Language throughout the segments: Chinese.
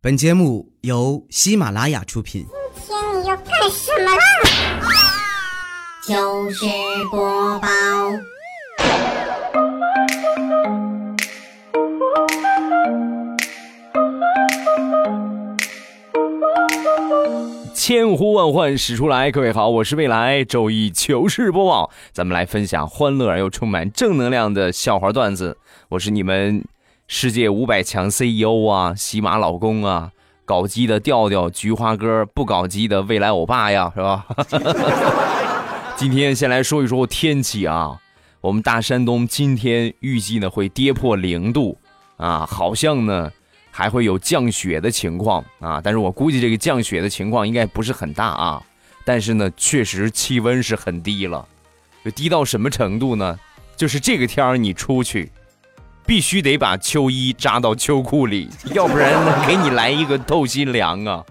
本节目由喜马拉雅出品。今天你要干什么啦？糗事播报，千呼万唤始出来，各位好，我是未来周一糗事播报，咱们来分享欢乐而又充满正能量的笑话段子。我是你们世界五百强 CEO 啊，喜马老公啊，搞基的调调，菊花哥，不搞基的未来欧巴呀，是吧？今天先来说一说天气啊，我们大山东今天预计呢会跌破零度啊，好像呢。还会有降雪的情况啊，但是我估计这个降雪的情况应该不是很大啊。但是呢，确实气温是很低了，就低到什么程度呢？就是这个天儿你出去，必须得把秋衣扎到秋裤里，要不然呢给你来一个透心凉啊！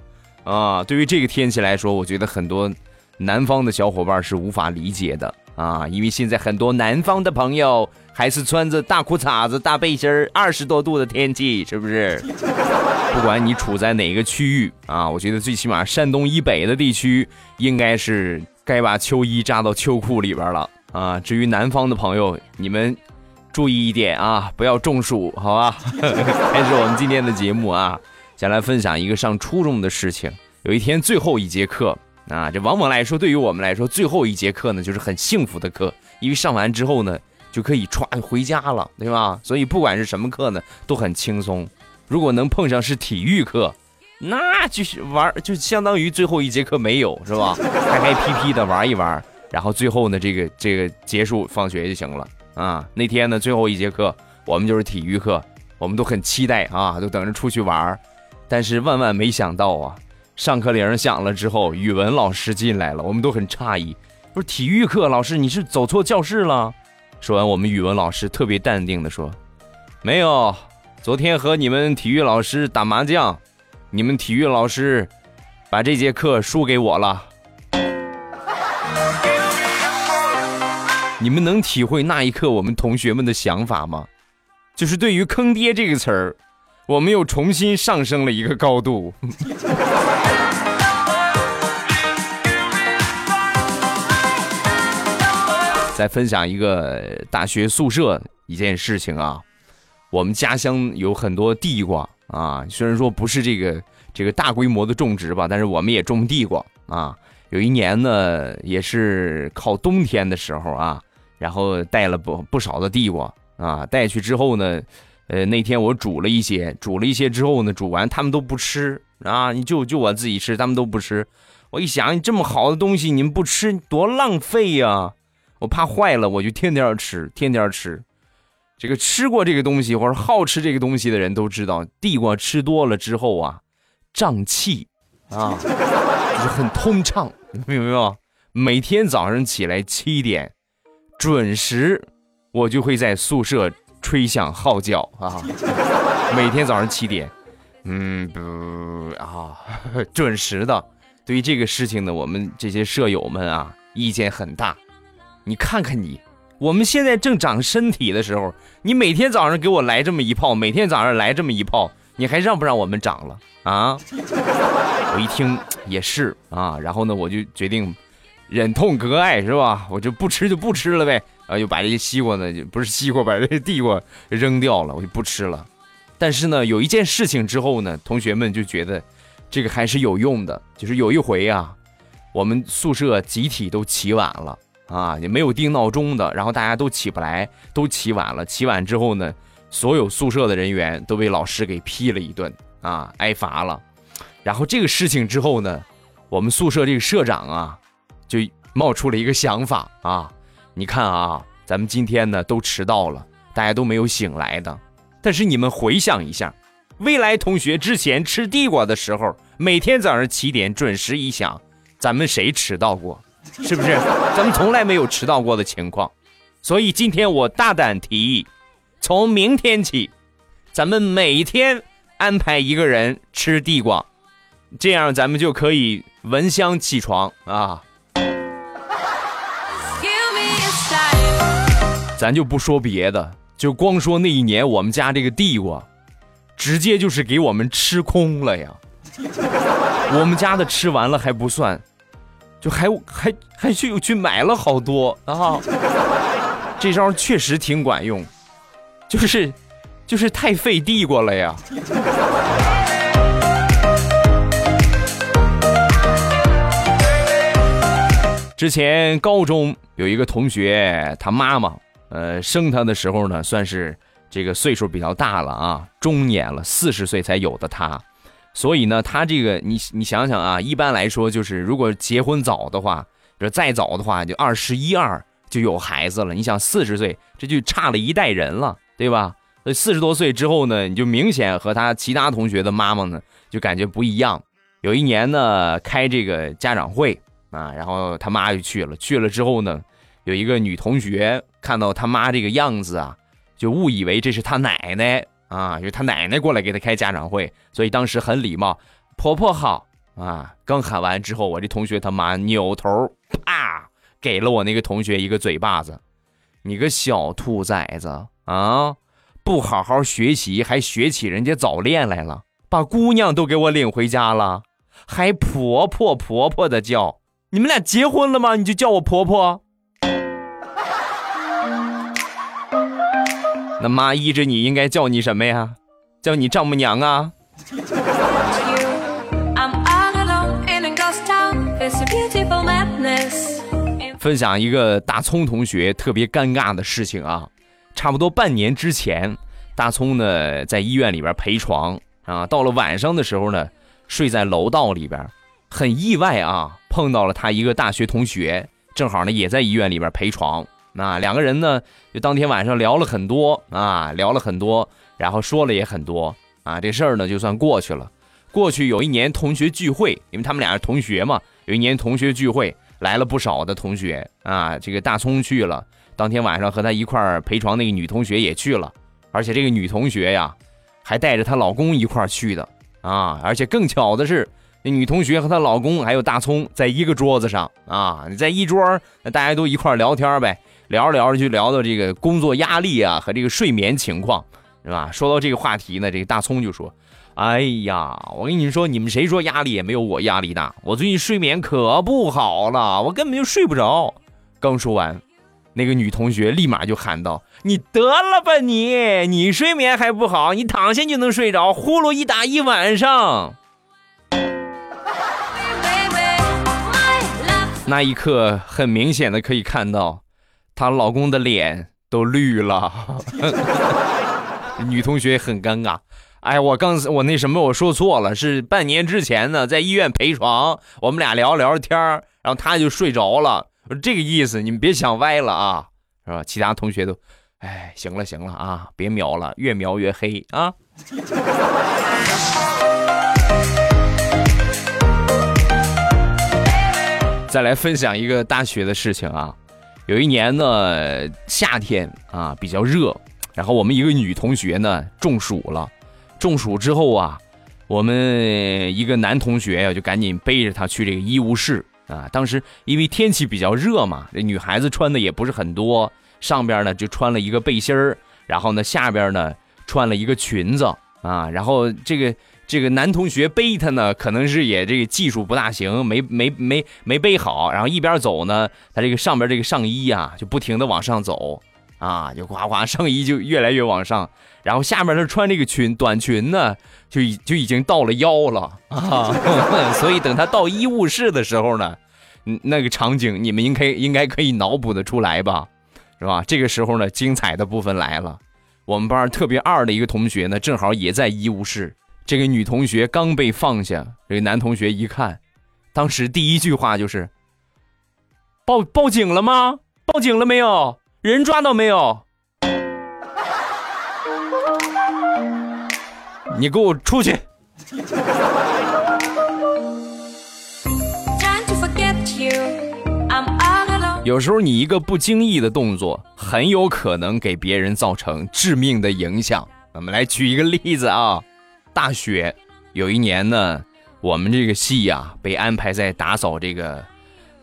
啊，对于这个天气来说，我觉得很多南方的小伙伴是无法理解的啊，因为现在很多南方的朋友。还是穿着大裤衩子、大背心儿，二十多度的天气，是不是？不管你处在哪个区域啊，我觉得最起码山东以北的地区，应该是该把秋衣扎到秋裤里边了啊。至于南方的朋友，你们注意一点啊，不要中暑，好吧？开始我们今天的节目啊，先来分享一个上初中的事情。有一天最后一节课啊，这往往来说，对于我们来说，最后一节课呢，就是很幸福的课，因为上完之后呢。就可以歘回家了，对吧？所以不管是什么课呢，都很轻松。如果能碰上是体育课，那就是玩，就相当于最后一节课没有，是吧？开开 P P 的玩一玩，然后最后呢，这个这个结束放学就行了啊。那天呢，最后一节课我们就是体育课，我们都很期待啊，都等着出去玩。但是万万没想到啊，上课铃响了之后，语文老师进来了，我们都很诧异，不是体育课老师，你是走错教室了？说完，我们语文老师特别淡定的说：“没有，昨天和你们体育老师打麻将，你们体育老师把这节课输给我了。你们能体会那一刻我们同学们的想法吗？就是对于‘坑爹’这个词儿，我们又重新上升了一个高度。”再分享一个大学宿舍一件事情啊，我们家乡有很多地瓜啊，虽然说不是这个这个大规模的种植吧，但是我们也种地瓜啊。有一年呢，也是靠冬天的时候啊，然后带了不不少的地瓜啊，带去之后呢，呃，那天我煮了一些，煮了一些之后呢，煮完他们都不吃啊，你就就我自己吃，他们都不吃。我一想，这么好的东西你们不吃，多浪费呀！我怕坏了，我就天天吃，天天吃。这个吃过这个东西或者好吃这个东西的人都知道，地瓜吃多了之后啊，胀气啊，就是很通畅，明白没有？每天早上起来七点准时，我就会在宿舍吹响号角啊。每天早上七点，嗯不啊，准时的。对于这个事情呢，我们这些舍友们啊，意见很大。你看看你，我们现在正长身体的时候，你每天早上给我来这么一炮，每天早上来这么一炮，你还让不让我们长了啊？我一听也是啊，然后呢，我就决定忍痛割爱，是吧？我就不吃就不吃了呗，啊，就把这些西瓜呢，就不是西瓜，把这些地瓜扔掉了，我就不吃了。但是呢，有一件事情之后呢，同学们就觉得这个还是有用的，就是有一回啊，我们宿舍集体都起晚了。啊，也没有定闹钟的，然后大家都起不来，都起晚了。起晚之后呢，所有宿舍的人员都被老师给批了一顿啊，挨罚了。然后这个事情之后呢，我们宿舍这个社长啊，就冒出了一个想法啊，你看啊，咱们今天呢都迟到了，大家都没有醒来的。但是你们回想一下，未来同学之前吃地瓜的时候，每天早上七点准时一响，咱们谁迟到过？是不是？咱们从来没有迟到过的情况，所以今天我大胆提议，从明天起，咱们每天安排一个人吃地瓜，这样咱们就可以闻香起床啊。咱就不说别的，就光说那一年我们家这个地瓜，直接就是给我们吃空了呀。我们家的吃完了还不算，就还还还去又去买了好多啊。这招确实挺管用，就是就是太费地瓜了呀。之前高中有一个同学，他妈妈，呃，生他的时候呢，算是这个岁数比较大了啊，中年了，四十岁才有的他，所以呢，他这个你你想想啊，一般来说就是如果结婚早的话，就再早的话就二十一二就有孩子了。你想四十岁，这就差了一代人了，对吧？所以四十多岁之后呢，你就明显和他其他同学的妈妈呢，就感觉不一样。有一年呢，开这个家长会。啊，然后他妈就去了，去了之后呢，有一个女同学看到他妈这个样子啊，就误以为这是他奶奶啊，就他奶奶过来给他开家长会，所以当时很礼貌，婆婆好啊。刚喊完之后，我这同学他妈扭头啪给了我那个同学一个嘴巴子，你个小兔崽子啊，不好好学习还学起人家早恋来了，把姑娘都给我领回家了，还婆婆婆婆的叫。你们俩结婚了吗？你就叫我婆婆。那妈依着你应该叫你什么呀？叫你丈母娘啊。分享一个大葱同学特别尴尬的事情啊，差不多半年之前，大葱呢在医院里边陪床啊，到了晚上的时候呢，睡在楼道里边。很意外啊，碰到了他一个大学同学，正好呢也在医院里边陪床。那两个人呢，就当天晚上聊了很多啊，聊了很多，然后说了也很多啊。这事儿呢就算过去了。过去有一年同学聚会，因为他们俩是同学嘛，有一年同学聚会来了不少的同学啊。这个大葱去了，当天晚上和他一块儿陪床那个女同学也去了，而且这个女同学呀，还带着她老公一块儿去的啊。而且更巧的是。那女同学和她老公还有大葱在一个桌子上啊，你在一桌，那大家都一块聊天呗，聊着聊着就聊到这个工作压力啊和这个睡眠情况，是吧？说到这个话题呢，这个大葱就说：“哎呀，我跟你们说，你们谁说压力也没有我压力大？我最近睡眠可不好了，我根本就睡不着。”刚说完，那个女同学立马就喊道：“你得了吧你，你睡眠还不好？你躺下就能睡着，呼噜一打一晚上。”那一刻，很明显的可以看到，她老公的脸都绿了。女同学很尴尬。哎，我刚我那什么，我说错了，是半年之前呢，在医院陪床，我们俩聊聊天然后她就睡着了。这个意思，你们别想歪了啊，是吧？其他同学都，哎，行了行了啊，别瞄了，越瞄越黑啊。再来分享一个大学的事情啊，有一年呢夏天啊比较热，然后我们一个女同学呢中暑了，中暑之后啊，我们一个男同学呀就赶紧背着她去这个医务室啊。当时因为天气比较热嘛，这女孩子穿的也不是很多，上边呢就穿了一个背心儿，然后呢下边呢穿了一个裙子啊，然后这个。这个男同学背他呢，可能是也这个技术不大行，没没没没背好，然后一边走呢，他这个上边这个上衣啊，就不停的往上走，啊，就哗哗上衣就越来越往上，然后下面他穿这个裙短裙呢，就已就已经到了腰了啊，所以等他到医务室的时候呢，那个场景你们应该应该可以脑补的出来吧，是吧？这个时候呢，精彩的部分来了，我们班特别二的一个同学呢，正好也在医务室。这个女同学刚被放下，这个男同学一看，当时第一句话就是：“报报警了吗？报警了没有？人抓到没有？你给我出去！”有时候你一个不经意的动作，很有可能给别人造成致命的影响。我们来举一个例子啊。大学有一年呢，我们这个系呀被安排在打扫这个，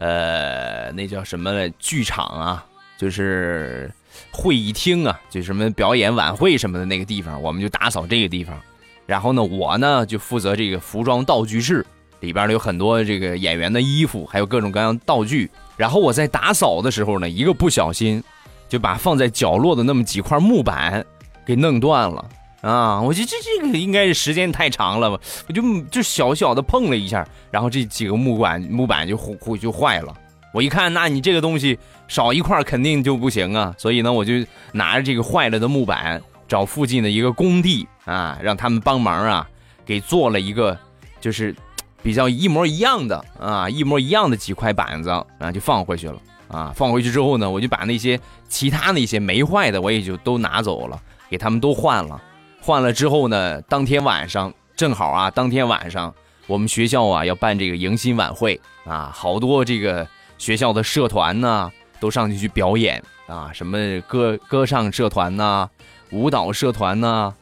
呃，那叫什么剧场啊，就是会议厅啊，就什么表演晚会什么的那个地方，我们就打扫这个地方。然后呢，我呢就负责这个服装道具室，里边呢有很多这个演员的衣服，还有各种各样道具。然后我在打扫的时候呢，一个不小心，就把放在角落的那么几块木板给弄断了啊！我觉得这这个应该是时间太长了吧，我就就小小的碰了一下，然后这几个木板木板就呼就坏了。我一看，那你这个东西少一块肯定就不行啊，所以呢，我就拿着这个坏了的木板，找附近的一个工地啊，让他们帮忙啊，给做了一个就是比较一模一样的啊，一模一样的几块板子啊，就放回去了啊。放回去之后呢，我就把那些其他那些没坏的，我也就都拿走了，给他们都换了。换了之后呢，当天晚上正好啊，当天晚上我们学校啊要办这个迎新晚会啊，好多这个。学校的社团呢，都上去去表演啊，什么歌歌唱社团呐，舞蹈社团呐，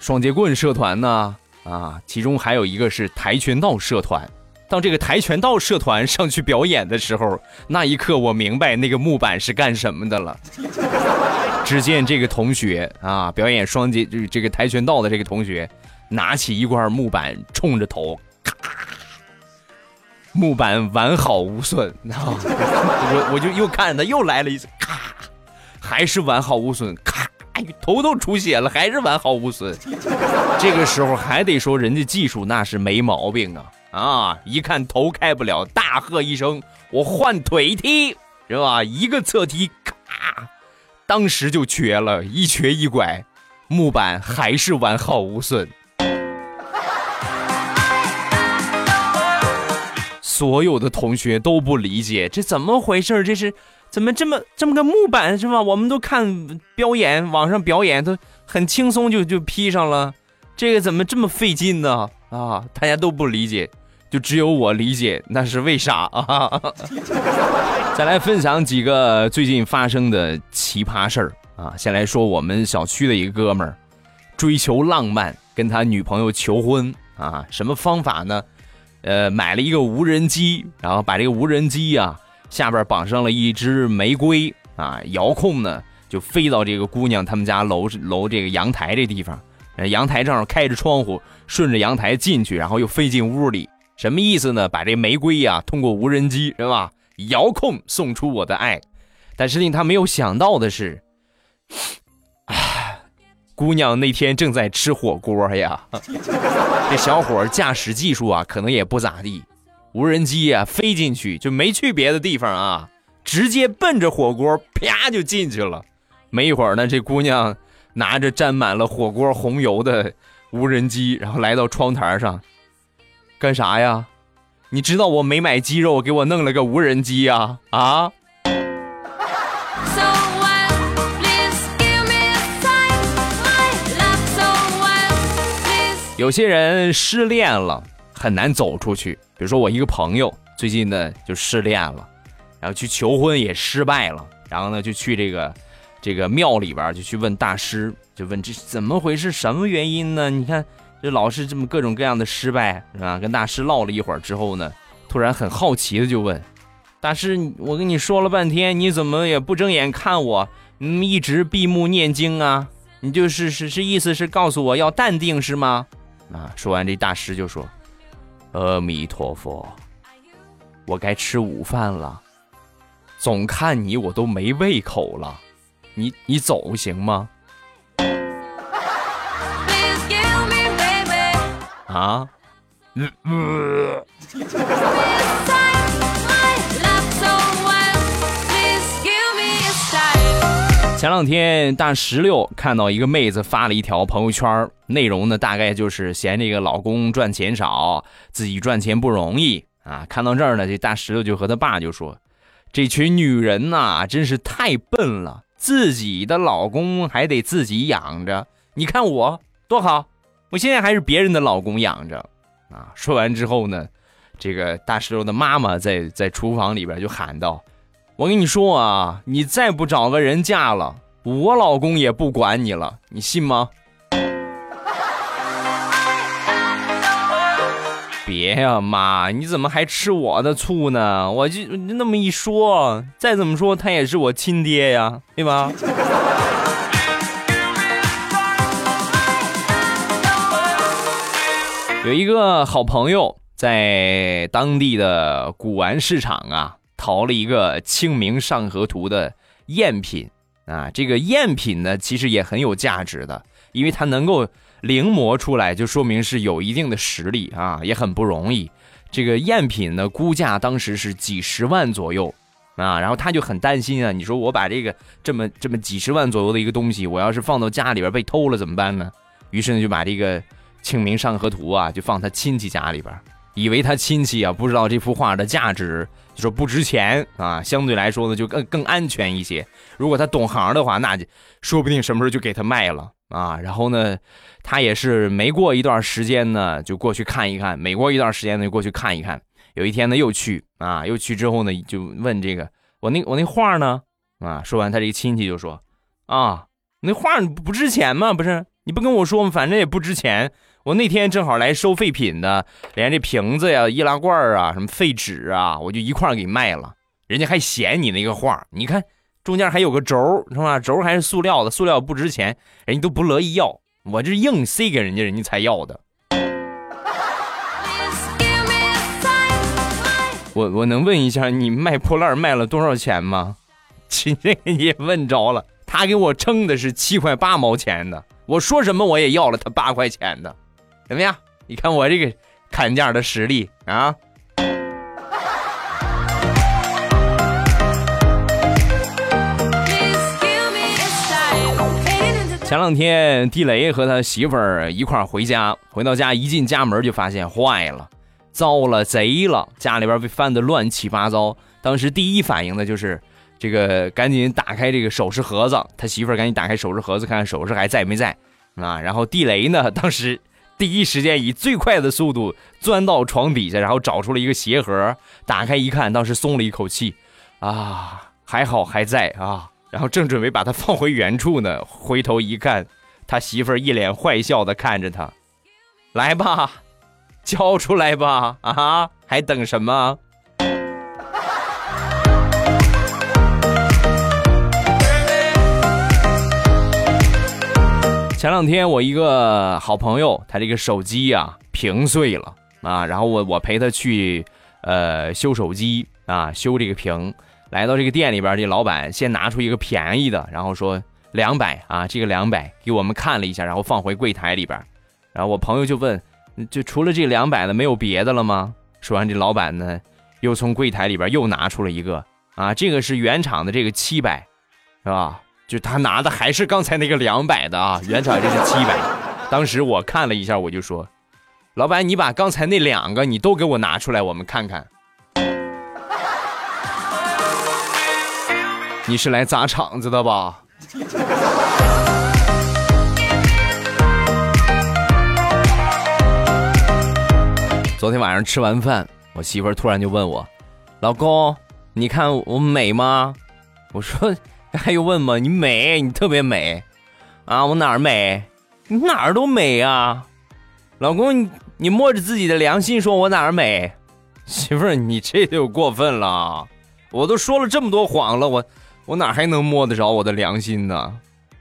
双截棍社团呐，啊，其中还有一个是跆拳道社团。当这个跆拳道社团上去表演的时候，那一刻我明白那个木板是干什么的了。只见这个同学啊，表演双截就是这个跆拳道的这个同学，拿起一块木板，冲着头，咔。木板完好无损，我 我就又看他又来了一次，咔，还是完好无损，咔，头都出血了，还是完好无损。这个时候还得说人家技术那是没毛病啊啊！一看头开不了，大喝一声：“我换腿踢，是吧？”一个侧踢，咔，当时就瘸了，一瘸一拐，木板还是完好无损。所有的同学都不理解这怎么回事这是怎么这么这么个木板是吧？我们都看表演，网上表演都很轻松就就披上了，这个怎么这么费劲呢？啊，大家都不理解，就只有我理解，那是为啥啊？再来分享几个最近发生的奇葩事儿啊！先来说我们小区的一个哥们儿，追求浪漫，跟他女朋友求婚啊，什么方法呢？呃，买了一个无人机，然后把这个无人机啊下边绑上了一支玫瑰啊，遥控呢就飞到这个姑娘他们家楼楼这个阳台这地方，阳台正好开着窗户，顺着阳台进去，然后又飞进屋里，什么意思呢？把这玫瑰呀通过无人机是吧，遥控送出我的爱，但是令他没有想到的是。姑娘那天正在吃火锅呀，这小伙驾驶技术啊可能也不咋地，无人机啊飞进去就没去别的地方啊，直接奔着火锅啪就进去了。没一会儿呢，这姑娘拿着沾满了火锅红油的无人机，然后来到窗台上，干啥呀？你知道我没买鸡肉，给我弄了个无人机呀？啊？有些人失恋了很难走出去，比如说我一个朋友最近呢就失恋了，然后去求婚也失败了，然后呢就去这个这个庙里边就去问大师，就问这怎么回事，什么原因呢？你看这老是这么各种各样的失败，是吧？跟大师唠了一会儿之后呢，突然很好奇的就问大师：“我跟你说了半天，你怎么也不睁眼看我？嗯，一直闭目念经啊？你就是是是意思是告诉我要淡定是吗？”啊！说完，这大师就说：“阿弥陀佛，我该吃午饭了。总看你，我都没胃口了。你你走行吗？”啊？嗯。前两天大石榴看到一个妹子发了一条朋友圈，内容呢大概就是嫌这个老公赚钱少，自己赚钱不容易啊。看到这儿呢，这大石榴就和他爸就说：“这群女人呐，真是太笨了，自己的老公还得自己养着。你看我多好，我现在还是别人的老公养着啊。”说完之后呢，这个大石榴的妈妈在在厨房里边就喊道。我跟你说啊，你再不找个人嫁了，我老公也不管你了，你信吗？别呀，妈，你怎么还吃我的醋呢？我就那么一说，再怎么说他也是我亲爹呀，对吧？有一个好朋友在当地的古玩市场啊，淘了一个《清明上河图》的赝品啊。这个赝品呢，其实也很有价值的，因为它能够临摹出来，就说明是有一定的实力啊，也很不容易。这个赝品呢，估价当时是几十万左右啊，然后他就很担心啊。你说我把这个这么这么几十万左右的一个东西，我要是放到家里边被偷了怎么办呢？于是呢，就把这个。《清明上河图》啊，就放他亲戚家里边，以为他亲戚啊不知道这幅画的价值，就说不值钱啊。相对来说呢，就更更安全一些。如果他懂行的话，那就说不定什么时候就给他卖了啊。然后呢，他也是没过一段时间呢，就过去看一看；每过一段时间呢，就过去看一看。有一天呢，又去啊，又去之后呢，就问这个 我那我那画呢？啊，说完他这个亲戚就说啊，那画不值钱吗？不是你不跟我说吗？反正也不值钱。我那天正好来收废品的，连这瓶子呀、易拉罐啊、什么废纸啊，我就一块给卖了。人家还嫌你那个画，你看中间还有个轴，是吧？轴还是塑料的，塑料不值钱，人家都不乐意要。我这硬塞给人家，人家才要的。我我能问一下，你卖破烂卖了多少钱吗？亲，这个也问着了。他给我称的是七块八毛钱的，我说什么我也要了他八块钱的。怎么样？你看我这个砍价的实力啊！前两天地雷和他媳妇儿一块儿回家，回到家一进家门就发现坏了，糟了，贼了！家里边被翻得乱七八糟。当时第一反应的就是这个，赶紧打开这个首饰盒子。他媳妇儿赶紧打开首饰盒子，看看首饰还在没在啊？然后地雷呢，当时。第一时间以最快的速度钻到床底下，然后找出了一个鞋盒，打开一看，当时松了一口气，啊，还好还在啊。然后正准备把它放回原处呢，回头一看，他媳妇儿一脸坏笑的看着他，来吧，交出来吧，啊，还等什么？前两天我一个好朋友，他这个手机啊屏碎了啊，然后我我陪他去呃修手机啊，修这个屏。来到这个店里边，这老板先拿出一个便宜的，然后说两百啊，这个两百给我们看了一下，然后放回柜台里边。然后我朋友就问，就除了这两百的没有别的了吗？说完，这老板呢又从柜台里边又拿出了一个啊，这个是原厂的这个七百，是吧？就他拿的还是刚才那个两百的啊，原厂这是七百。当时我看了一下，我就说：“老板，你把刚才那两个你都给我拿出来，我们看看。”你是来砸场子的吧？昨天晚上吃完饭，我媳妇儿突然就问我：“老公，你看我美吗？”我说。还用问吗？你美，你特别美，啊，我哪儿美？你哪儿都美啊，老公，你你摸着自己的良心说，我哪儿美？媳妇儿，你这就过分了，我都说了这么多谎了，我我哪还能摸得着我的良心呢？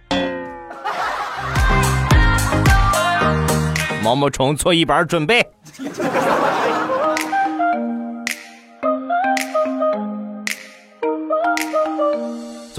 毛毛虫搓衣板准备。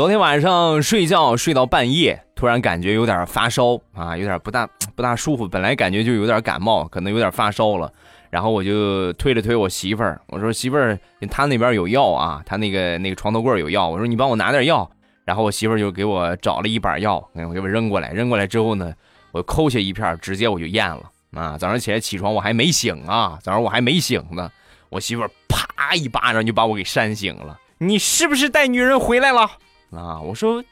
昨天晚上睡觉睡到半夜，突然感觉有点发烧啊，有点不大不大舒服。本来感觉就有点感冒，可能有点发烧了。然后我就推了推我媳妇儿，我说媳妇儿，他那边有药啊，他那个那个床头柜有药。我说你帮我拿点药。然后我媳妇儿就给我找了一板药，我给我扔过来。扔过来之后呢，我抠下一片，直接我就咽了啊。早上起来起床我还没醒啊，早上我还没醒呢，我媳妇儿啪一巴掌就把我给扇醒了。你是不是带女人回来了？啊！我说，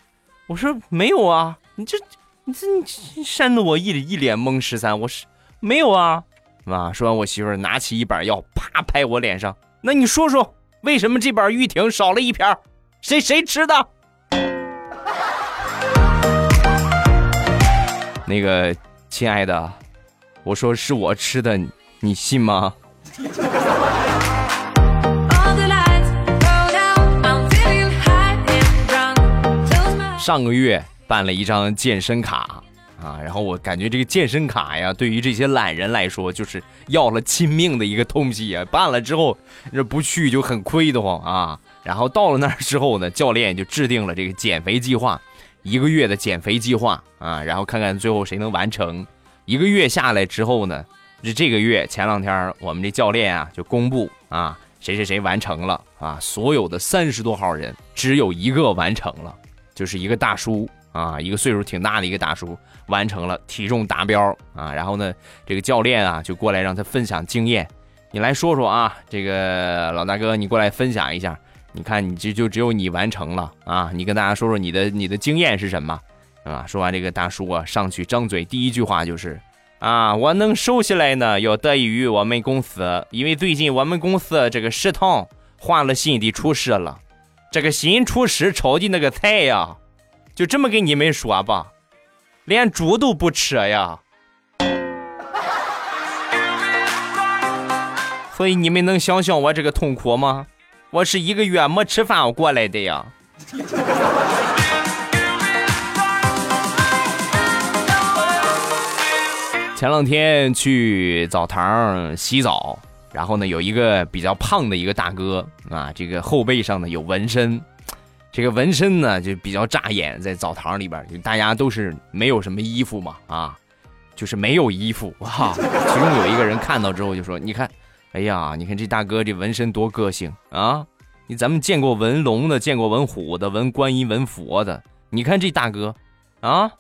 我说没有啊！你这，你这，你扇的我一一脸懵。十三，我是没有啊！啊！说完，我媳妇儿拿起一板药，啪拍我脸上。那你说说，为什么这板玉婷少了一片？谁谁吃的？那个亲爱的，我说是我吃的，你信吗？上个月办了一张健身卡啊。然后我感觉这个健身卡呀，对于这些懒人来说，就是要了亲命的一个东西呀。办了之后，这不去就很亏得慌啊。然后到了那儿之后呢，教练就制定了这个减肥计划，一个月的减肥计划啊。然后看看最后谁能完成。一个月下来之后呢，这这个月前两天我们这教练啊就公布啊。谁谁谁完成了啊？所有的三十多号人，只有一个完成了，就是一个大叔啊，一个岁数挺大的一个大叔完成了，体重达标啊。然后呢，这个教练啊就过来让他分享经验，你来说说啊，这个老大哥你过来分享一下，你看你就就只有你完成了啊，你跟大家说说你的你的经验是什么啊？说完这个大叔啊上去张嘴第一句话就是。啊，我能瘦下来呢，要得益于我们公司，因为最近我们公司这个食堂换了新的厨师了，这个新厨师炒的那个菜呀，就这么跟你们说吧，连猪都不吃呀，所以你们能想象我这个痛苦吗？我是一个月没吃饭过来的呀。前两天去澡堂洗澡，然后呢，有一个比较胖的一个大哥啊，这个后背上呢有纹身，这个纹身呢就比较扎眼，在澡堂里边，大家都是没有什么衣服嘛，啊，就是没有衣服 啊。其中有一个人看到之后就说：“你看，哎呀，你看这大哥这纹身多个性啊！你咱们见过纹龙的，见过纹虎的，纹观音、纹佛的，你看这大哥，啊，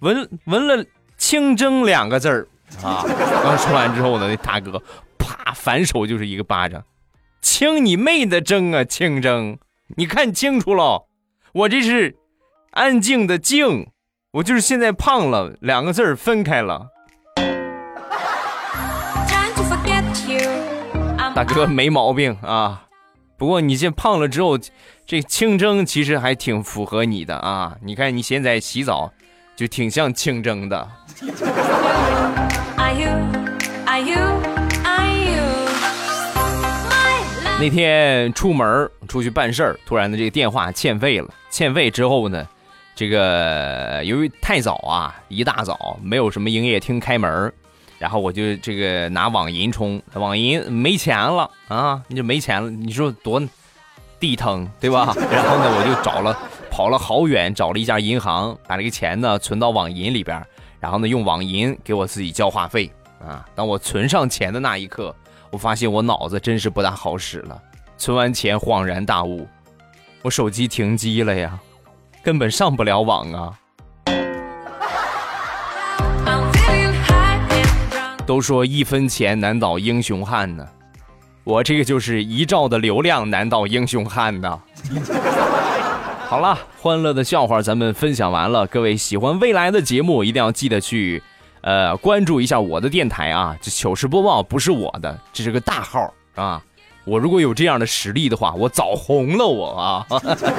纹纹了。”清蒸两个字儿啊！刚说完之后呢，那大哥反手就是一个巴掌，清你妹的蒸啊！清蒸，你看清楚了，我这是安静的静，我就是现在胖了，两个字儿分开了。大哥没毛病啊，不过你这胖了之后，这清蒸其实还挺符合你的啊！你看你现在洗澡。就挺像清蒸的。那天出门出去办事儿，突然的这个电话欠费了。欠费之后呢，这个由于太早啊，一大早没有什么营业厅开门，然后我就这个拿网银充，网银没钱了啊，你就没钱了，你说多地疼对吧？然后呢，我就找了。跑了好远，找了一家银行，把这个钱呢存到网银里边，然后呢用网银给我自己交话费啊。当我存上钱的那一刻，我发现我脑子真是不大好使了。存完钱恍然大悟，我手机停机了呀，根本上不了网啊。都说一分钱难倒英雄汉呢，我这个就是一兆的流量难倒英雄汉呢。好了，欢乐的笑话咱们分享完了。各位喜欢未来的节目，一定要记得去，呃，关注一下我的电台啊。这糗事播报不是我的，这是个大号啊。我如果有这样的实力的话，我早红了我啊。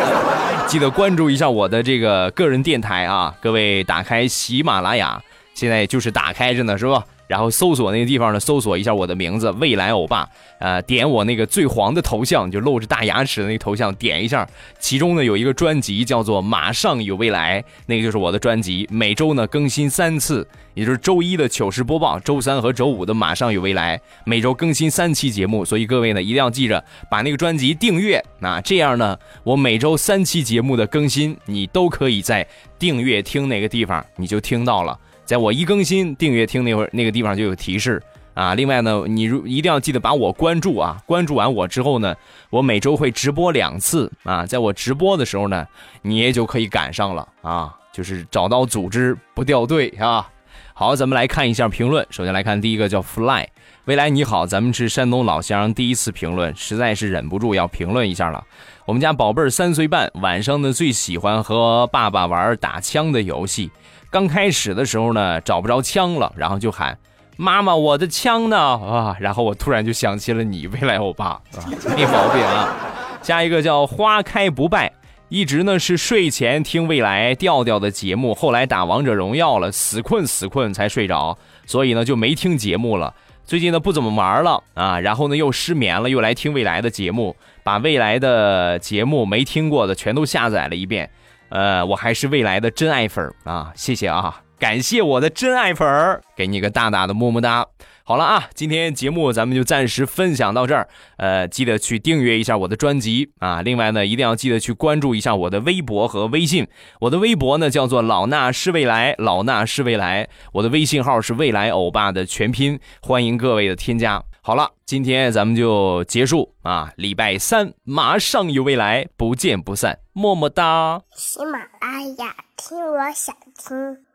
记得关注一下我的这个个人电台啊。各位打开喜马拉雅，现在就是打开着呢，是吧？然后搜索那个地方呢，搜索一下我的名字“未来欧巴”，呃，点我那个最黄的头像，就露着大牙齿的那个头像，点一下。其中呢有一个专辑叫做《马上有未来》，那个就是我的专辑。每周呢更新三次，也就是周一的糗事播报，周三和周五的《马上有未来》，每周更新三期节目。所以各位呢一定要记着把那个专辑订阅，那这样呢我每周三期节目的更新，你都可以在订阅听那个地方你就听到了。在我一更新订阅听那会儿，那个地方就有提示啊。另外呢，你如一定要记得把我关注啊。关注完我之后呢，我每周会直播两次啊。在我直播的时候呢，你也就可以赶上了啊。就是找到组织不掉队啊。好，咱们来看一下评论。首先来看第一个叫 Fly，未来你好，咱们是山东老乡，第一次评论，实在是忍不住要评论一下了。我们家宝贝儿三岁半，晚上呢最喜欢和爸爸玩打枪的游戏。刚开始的时候呢，找不着枪了，然后就喊妈妈，我的枪呢？啊，然后我突然就想起了你，未来欧巴，啊，没毛病啊。下一个叫花开不败，一直呢是睡前听未来调调的节目，后来打王者荣耀了，死困死困才睡着，所以呢就没听节目了。最近呢不怎么玩了啊，然后呢又失眠了，又来听未来的节目，把未来的节目没听过的全都下载了一遍。呃，我还是未来的真爱粉啊！谢谢啊，感谢我的真爱粉儿，给你个大大的么么哒。好了啊，今天节目咱们就暂时分享到这儿。呃，记得去订阅一下我的专辑啊。另外呢，一定要记得去关注一下我的微博和微信。我的微博呢叫做老衲是未来，老衲是未来。我的微信号是未来欧巴的全拼，欢迎各位的添加。好了，今天咱们就结束啊！礼拜三马上有未来，不见不散，么么哒。喜马拉雅，听我想听。